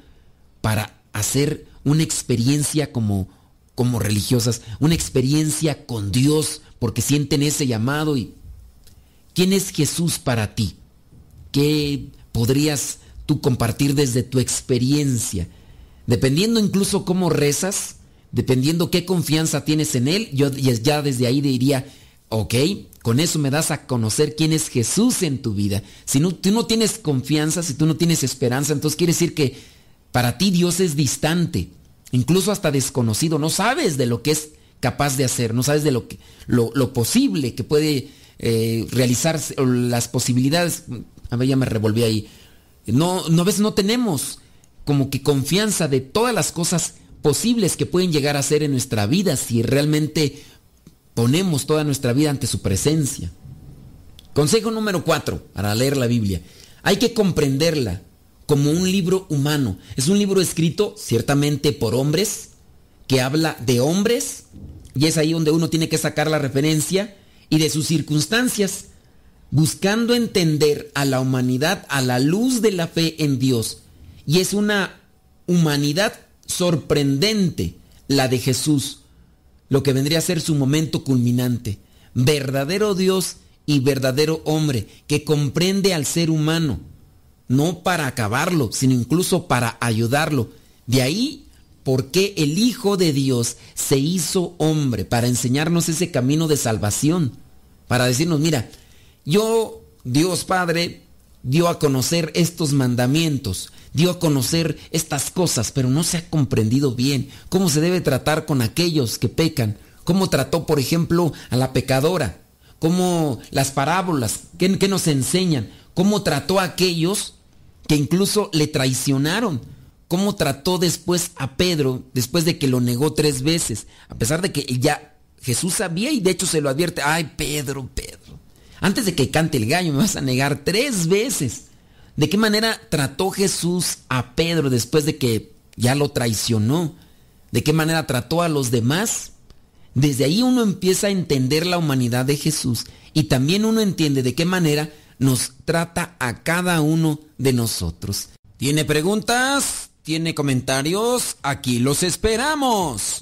para hacer una experiencia como, como religiosas, una experiencia con Dios, porque sienten ese llamado y ¿quién es Jesús para ti? ¿Qué podrías tú compartir desde tu experiencia? Dependiendo incluso cómo rezas, dependiendo qué confianza tienes en Él, yo ya desde ahí diría, ok, con eso me das a conocer quién es Jesús en tu vida. Si no, tú no tienes confianza, si tú no tienes esperanza, entonces quiere decir que para ti Dios es distante, incluso hasta desconocido, no sabes de lo que es capaz de hacer, no sabes de lo, que, lo, posible que puede eh, realizarse, las posibilidades, a ver, ya me revolví ahí. No, no, a veces no tenemos como que confianza de todas las cosas posibles que pueden llegar a ser en nuestra vida si realmente ponemos toda nuestra vida ante su presencia. Consejo número cuatro para leer la Biblia. Hay que comprenderla como un libro humano. Es un libro escrito ciertamente por hombres, que habla de hombres, y es ahí donde uno tiene que sacar la referencia, y de sus circunstancias, buscando entender a la humanidad a la luz de la fe en Dios. Y es una humanidad sorprendente la de Jesús, lo que vendría a ser su momento culminante. Verdadero Dios y verdadero hombre que comprende al ser humano, no para acabarlo, sino incluso para ayudarlo. De ahí por qué el Hijo de Dios se hizo hombre, para enseñarnos ese camino de salvación, para decirnos, mira, yo, Dios Padre, dio a conocer estos mandamientos, dio a conocer estas cosas, pero no se ha comprendido bien cómo se debe tratar con aquellos que pecan, cómo trató, por ejemplo, a la pecadora, cómo las parábolas, ¿qué, nos enseñan? Cómo trató a aquellos que incluso le traicionaron, cómo trató después a Pedro, después de que lo negó tres veces, a pesar de que ya Jesús sabía y de hecho se lo advierte, ay Pedro, Pedro, antes de que cante el gallo me vas a negar tres veces. ¿De qué manera trató Jesús a Pedro después de que ya lo traicionó? ¿De qué manera trató a los demás? Desde ahí uno empieza a entender la humanidad de Jesús y también uno entiende de qué manera nos trata a cada uno de nosotros. ¿Tiene preguntas? ¿Tiene comentarios? Aquí los esperamos.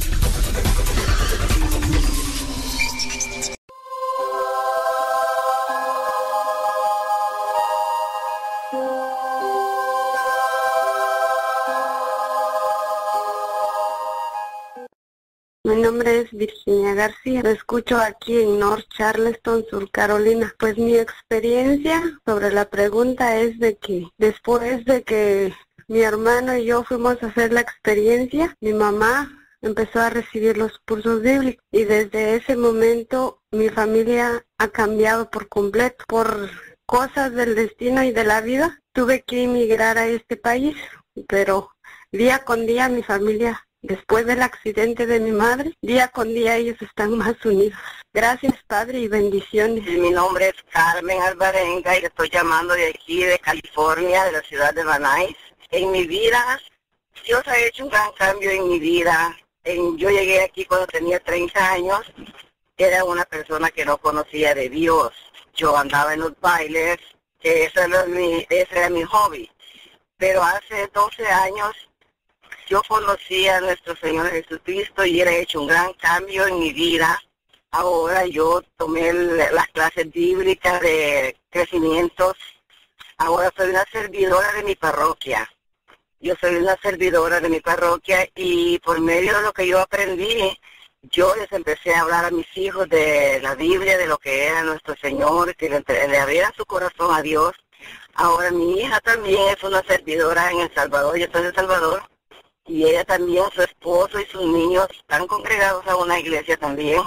Nombre es Virginia García. Escucho aquí en North Charleston, Sur Carolina. Pues mi experiencia sobre la pregunta es de que después de que mi hermano y yo fuimos a hacer la experiencia, mi mamá empezó a recibir los cursos bíblicos y desde ese momento mi familia ha cambiado por completo por cosas del destino y de la vida. Tuve que emigrar a este país, pero día con día mi familia Después del accidente de mi madre, día con día ellos están más unidos. Gracias, Padre, y bendiciones. Mi nombre es Carmen Alvarenga y estoy llamando de aquí, de California, de la ciudad de Banais. En mi vida, Dios ha hecho un gran cambio en mi vida. yo llegué aquí cuando tenía 30 años. Era una persona que no conocía de Dios. Yo andaba en los bailes, que ese era mi, ese era mi hobby. Pero hace 12 años yo conocí a nuestro Señor Jesucristo y ha hecho un gran cambio en mi vida. Ahora yo tomé las clases bíblicas de crecimientos. Ahora soy una servidora de mi parroquia. Yo soy una servidora de mi parroquia y por medio de lo que yo aprendí, yo les empecé a hablar a mis hijos de la Biblia, de lo que era nuestro Señor, que le, abriera su corazón a Dios. Ahora mi hija también es una servidora en El Salvador, yo soy de El Salvador y ella también, su esposo y sus niños están congregados a una iglesia también.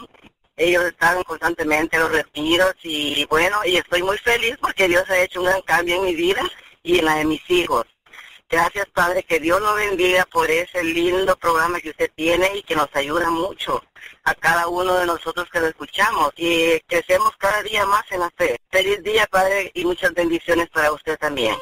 Ellos están constantemente en los retiros y bueno, y estoy muy feliz porque Dios ha hecho un gran cambio en mi vida y en la de mis hijos. Gracias Padre, que Dios lo bendiga por ese lindo programa que usted tiene y que nos ayuda mucho a cada uno de nosotros que lo escuchamos y crecemos cada día más en la fe. Feliz día Padre y muchas bendiciones para usted también.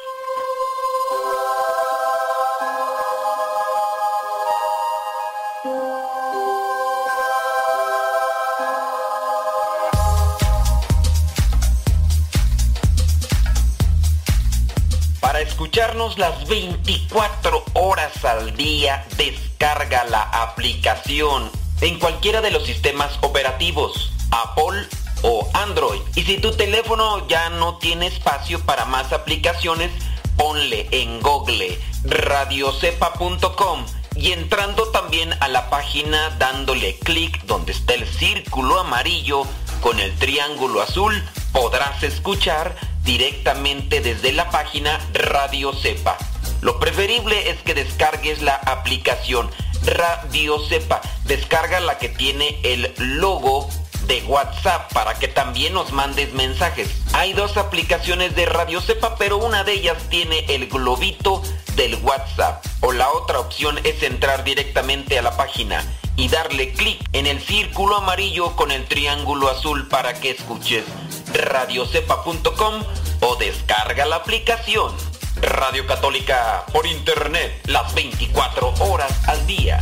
Escucharnos las 24 horas al día, descarga la aplicación en cualquiera de los sistemas operativos, Apple o Android. Y si tu teléfono ya no tiene espacio para más aplicaciones, ponle en Google radiocepa.com y entrando también a la página dándole clic donde está el círculo amarillo con el triángulo azul, podrás escuchar directamente desde la página Radio Cepa. Lo preferible es que descargues la aplicación Radio Cepa. Descarga la que tiene el logo de WhatsApp para que también nos mandes mensajes. Hay dos aplicaciones de Radio Cepa, pero una de ellas tiene el globito del WhatsApp. O la otra opción es entrar directamente a la página y darle clic en el círculo amarillo con el triángulo azul para que escuches radiocepa.com o descarga la aplicación Radio Católica por internet las 24 horas al día.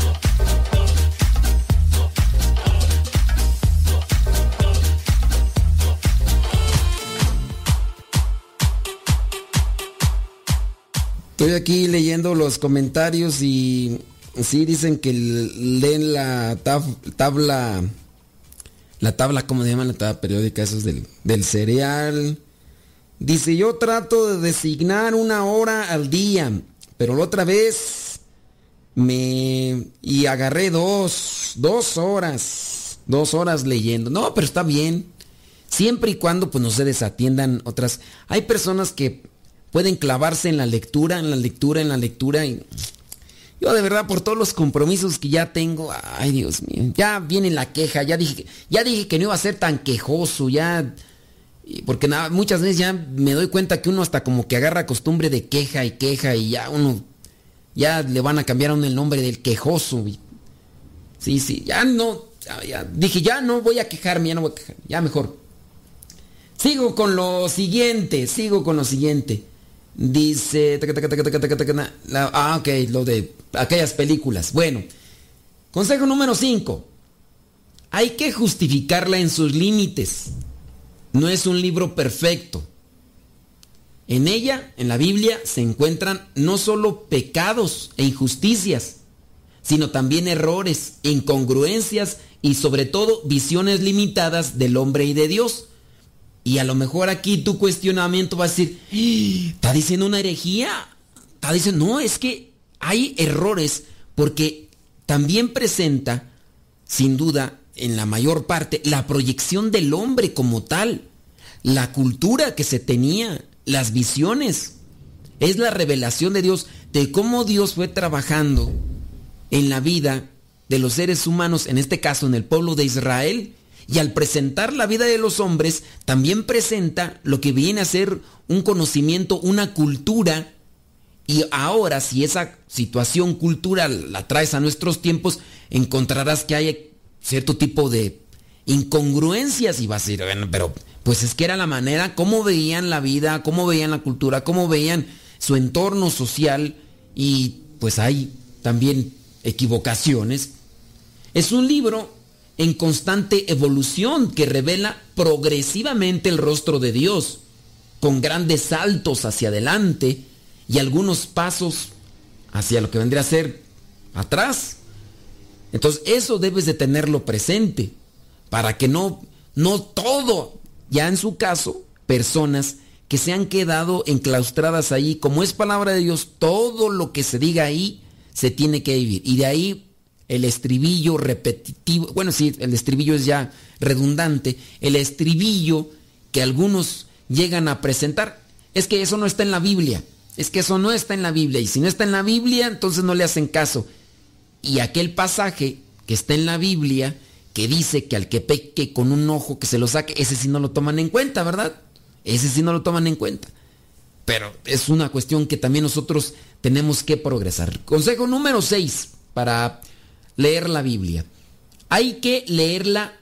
Estoy aquí leyendo los comentarios y sí dicen que leen la tabla la tabla, ¿cómo se llama la tabla periódica? Eso es del, del cereal. Dice, yo trato de designar una hora al día, pero la otra vez me... y agarré dos, dos horas, dos horas leyendo. No, pero está bien. Siempre y cuando pues no se desatiendan otras. Hay personas que pueden clavarse en la lectura, en la lectura, en la lectura y yo de verdad por todos los compromisos que ya tengo, ay Dios mío, ya viene la queja, ya dije, ya dije que no iba a ser tan quejoso, ya Porque muchas veces ya me doy cuenta que uno hasta como que agarra costumbre de queja y queja y ya uno, ya le van a cambiar a uno el nombre del quejoso. Sí, sí, ya no, ya, dije, ya no voy a quejarme, ya no voy a quejar, ya mejor. Sigo con lo siguiente, sigo con lo siguiente. Dice, ah, ok, lo de aquellas películas. Bueno, consejo número 5. Hay que justificarla en sus límites. No es un libro perfecto. En ella, en la Biblia, se encuentran no solo pecados e injusticias, sino también errores, incongruencias y sobre todo visiones limitadas del hombre y de Dios. Y a lo mejor aquí tu cuestionamiento va a decir, ¡Ah! ¿está diciendo una herejía? Está diciendo, no, es que hay errores porque también presenta, sin duda, en la mayor parte, la proyección del hombre como tal, la cultura que se tenía, las visiones. Es la revelación de Dios, de cómo Dios fue trabajando en la vida de los seres humanos, en este caso en el pueblo de Israel, y al presentar la vida de los hombres, también presenta lo que viene a ser un conocimiento, una cultura. Y ahora, si esa situación cultural la traes a nuestros tiempos, encontrarás que hay cierto tipo de incongruencias y vas a decir, bueno, pero pues es que era la manera, cómo veían la vida, cómo veían la cultura, cómo veían su entorno social y pues hay también equivocaciones. Es un libro en constante evolución que revela progresivamente el rostro de Dios, con grandes saltos hacia adelante y algunos pasos hacia lo que vendría a ser atrás. Entonces eso debes de tenerlo presente para que no, no todo, ya en su caso, personas que se han quedado enclaustradas ahí, como es palabra de Dios, todo lo que se diga ahí se tiene que vivir. Y de ahí el estribillo repetitivo, bueno, sí, el estribillo es ya redundante, el estribillo que algunos llegan a presentar, es que eso no está en la Biblia, es que eso no está en la Biblia, y si no está en la Biblia, entonces no le hacen caso. Y aquel pasaje que está en la Biblia, que dice que al que peque con un ojo que se lo saque, ese sí no lo toman en cuenta, ¿verdad? Ese sí no lo toman en cuenta. Pero es una cuestión que también nosotros tenemos que progresar. Consejo número 6 para leer la Biblia. Hay que leerla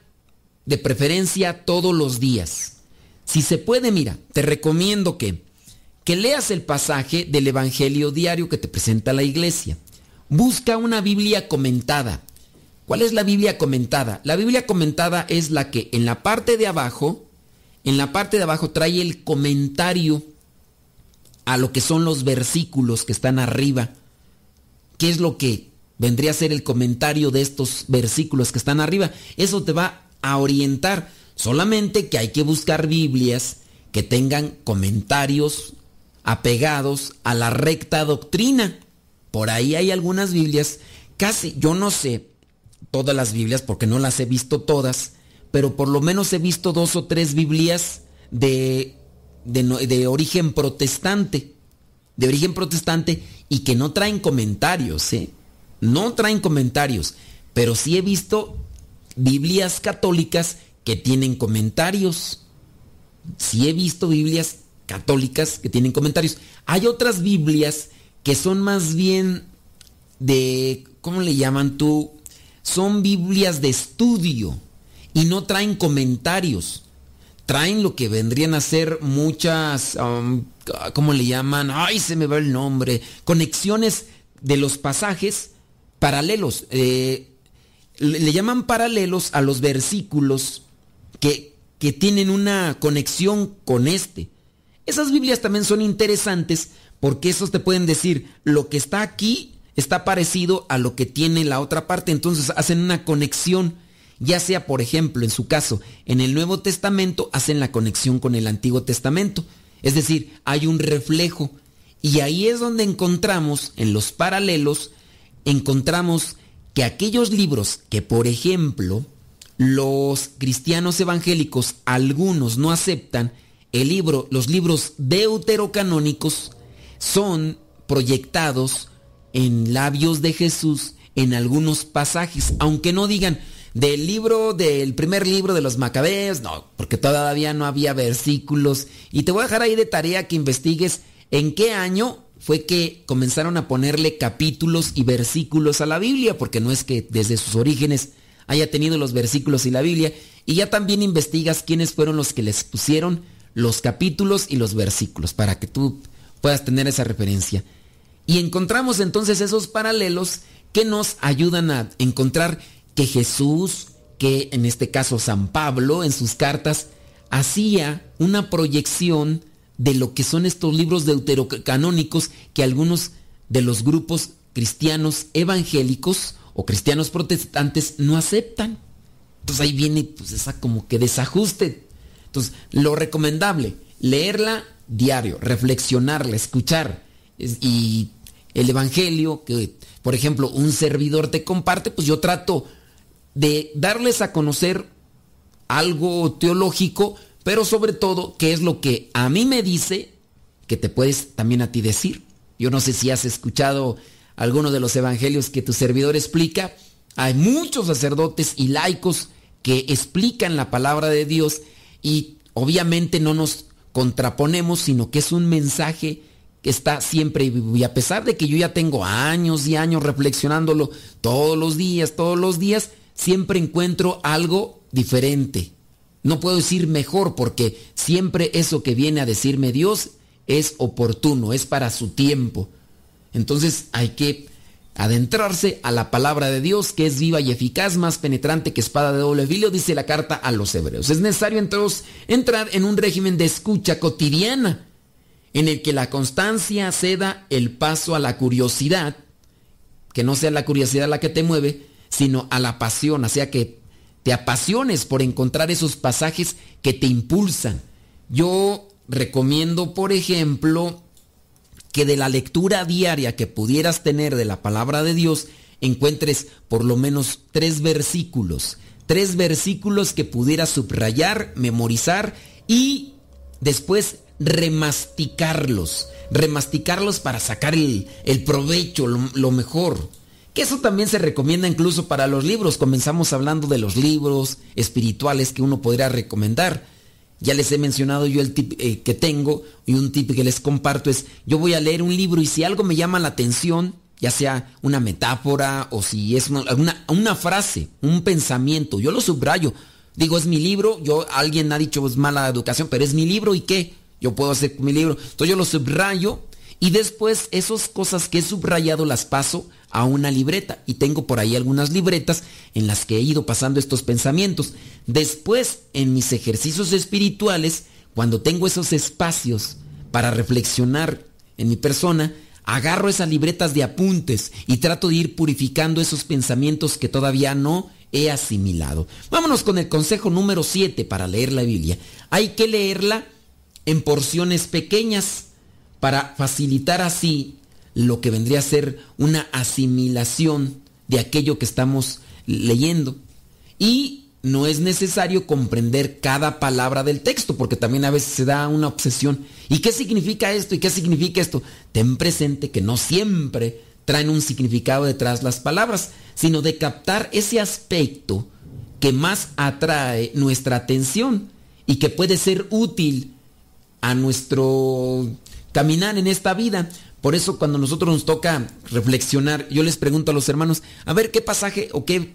de preferencia todos los días. Si se puede, mira, te recomiendo que, que leas el pasaje del Evangelio diario que te presenta la iglesia. Busca una Biblia comentada. ¿Cuál es la Biblia comentada? La Biblia comentada es la que en la parte de abajo, en la parte de abajo trae el comentario a lo que son los versículos que están arriba. ¿Qué es lo que vendría a ser el comentario de estos versículos que están arriba? Eso te va a orientar. Solamente que hay que buscar Biblias que tengan comentarios apegados a la recta doctrina. Por ahí hay algunas Biblias, casi, yo no sé todas las Biblias porque no las he visto todas, pero por lo menos he visto dos o tres Biblias de, de, origen protestante, de origen protestante y que no traen comentarios, ¿eh? No traen comentarios, pero sí he visto Biblias católicas que tienen comentarios. Sí he visto Biblias católicas que tienen comentarios. Hay otras Biblias que son más bien de, ¿cómo le llaman tú? Son Biblias de estudio y no traen comentarios. Traen lo que vendrían a ser muchas, um, ¿cómo le llaman? Ay, se me va el nombre. Conexiones de los pasajes paralelos. Eh, le, llaman paralelos a los versículos que, que tienen una conexión con este. Esas Biblias también son interesantes porque esos te pueden decir, lo que está aquí está parecido a lo que tiene la otra parte, entonces hacen una conexión, ya sea por ejemplo, en su caso, en el Nuevo Testamento hacen la conexión con el Antiguo Testamento, es decir, hay un reflejo y ahí es donde encontramos, en los paralelos, encontramos que aquellos libros que, por ejemplo, los cristianos evangélicos, algunos no aceptan, el libro, los libros deuterocanónicos, son proyectados en labios de Jesús en algunos pasajes, aunque no digan, del libro, del primer libro de los Macabeos, no, porque todavía no había versículos. Y te voy a dejar ahí de tarea que investigues en qué año fue que comenzaron a ponerle capítulos y versículos a la Biblia, porque no es que desde sus orígenes haya tenido los versículos y la Biblia, y ya también investigas quiénes fueron los que les pusieron los capítulos y los versículos, para que tú puedas tener esa referencia. Y encontramos entonces esos paralelos que nos ayudan a encontrar que Jesús, que en este caso San Pablo en sus cartas, hacía una proyección de lo que son estos libros deuterocanónicos que algunos de los grupos cristianos evangélicos o cristianos protestantes no aceptan. Entonces ahí viene pues esa como que desajuste. Entonces, lo recomendable, leerla diario, reflexionarla, escuchar y el evangelio que por ejemplo, un servidor te comparte, pues yo trato de darles a conocer algo teológico, pero sobre todo, qué es lo que a mí me dice que te puedes también a ti decir. Yo no sé si has escuchado alguno de los evangelios que tu servidor explica. Hay muchos sacerdotes y laicos que explican la palabra de Dios y obviamente no nos contraponemos, sino que es un mensaje que está siempre y a pesar de que yo ya tengo años y años reflexionándolo todos los días, todos los días, siempre encuentro algo diferente. No puedo decir mejor porque siempre eso que viene a decirme Dios es oportuno, es para su tiempo. Entonces hay que adentrarse a la palabra de Dios que es viva y eficaz, más penetrante que espada de doble filo, dice la carta a los hebreos. Es necesario entonces entrar en un régimen de escucha cotidiana en el que la constancia ceda el paso a la curiosidad, que no sea la curiosidad la que te mueve, sino a la pasión, o sea que te apasiones por encontrar esos pasajes que te impulsan. Yo recomiendo, por ejemplo, que de la lectura diaria que pudieras tener de la palabra de Dios, encuentres por lo menos tres versículos, tres versículos que pudieras subrayar, memorizar y después remasticarlos, remasticarlos para sacar el, provecho, lo, mejor. Eso también se recomienda incluso para los libros. Comenzamos hablando de los libros espirituales que uno podría recomendar. Ya les he mencionado yo el tip eh, que tengo y un tip que les comparto es, yo voy a leer un libro y si algo me llama la atención, ya sea una metáfora o si es una, una frase, un pensamiento, yo lo subrayo. Digo, es mi libro, yo alguien ha dicho es mala educación, pero es mi libro y qué? Yo puedo hacer mi libro. Entonces yo lo subrayo y después esas cosas que he subrayado las paso a una libreta. Y tengo por ahí algunas libretas en las que he ido pasando estos pensamientos. Después, en mis ejercicios espirituales, cuando tengo esos espacios para reflexionar en mi persona, agarro esas libretas de apuntes y trato de ir purificando esos pensamientos que todavía no he asimilado. Vámonos con el consejo número 7 para leer la Biblia. Hay que leerla en porciones pequeñas para facilitar así lo que vendría a ser una asimilación de aquello que estamos leyendo. Y no es necesario comprender cada palabra del texto, porque también a veces se da una obsesión. ¿Y qué significa esto? ¿Y qué significa esto? Ten presente que no siempre traen un significado detrás las palabras, sino de captar ese aspecto que más atrae nuestra atención y que puede ser útil a nuestro caminar en esta vida. Por eso cuando nosotros nos toca reflexionar, yo les pregunto a los hermanos, a ver qué pasaje o qué,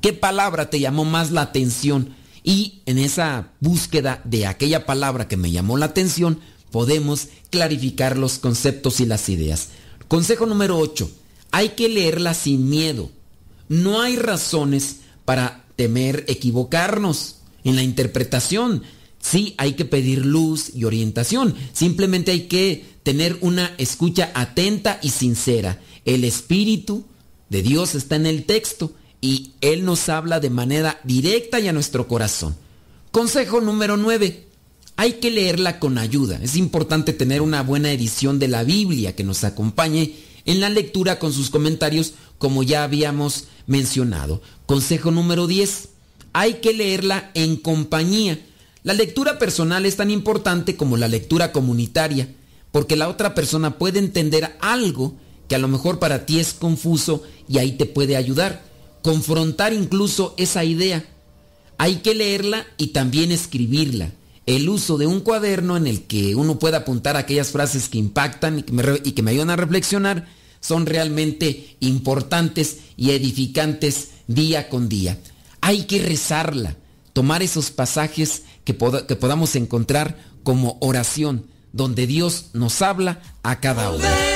qué palabra te llamó más la atención. Y en esa búsqueda de aquella palabra que me llamó la atención, podemos clarificar los conceptos y las ideas. Consejo número 8. Hay que leerla sin miedo. No hay razones para temer equivocarnos en la interpretación. Sí, hay que pedir luz y orientación. Simplemente hay que tener una escucha atenta y sincera. El Espíritu de Dios está en el texto y Él nos habla de manera directa y a nuestro corazón. Consejo número 9. Hay que leerla con ayuda. Es importante tener una buena edición de la Biblia que nos acompañe en la lectura con sus comentarios como ya habíamos mencionado. Consejo número 10. Hay que leerla en compañía la lectura personal es tan importante como la lectura comunitaria, porque la otra persona puede entender algo que a lo mejor para ti es confuso y ahí te puede ayudar. confrontar incluso esa idea. Hay que leerla y también escribirla. El uso de un cuaderno en el que uno pueda apuntar aquellas frases que impactan y que, me, y que me ayudan a reflexionar son realmente importantes y edificantes día con día. Hay que rezarla, tomar esos pasajes que, que podamos encontrar como oración, donde Dios nos habla a cada uno.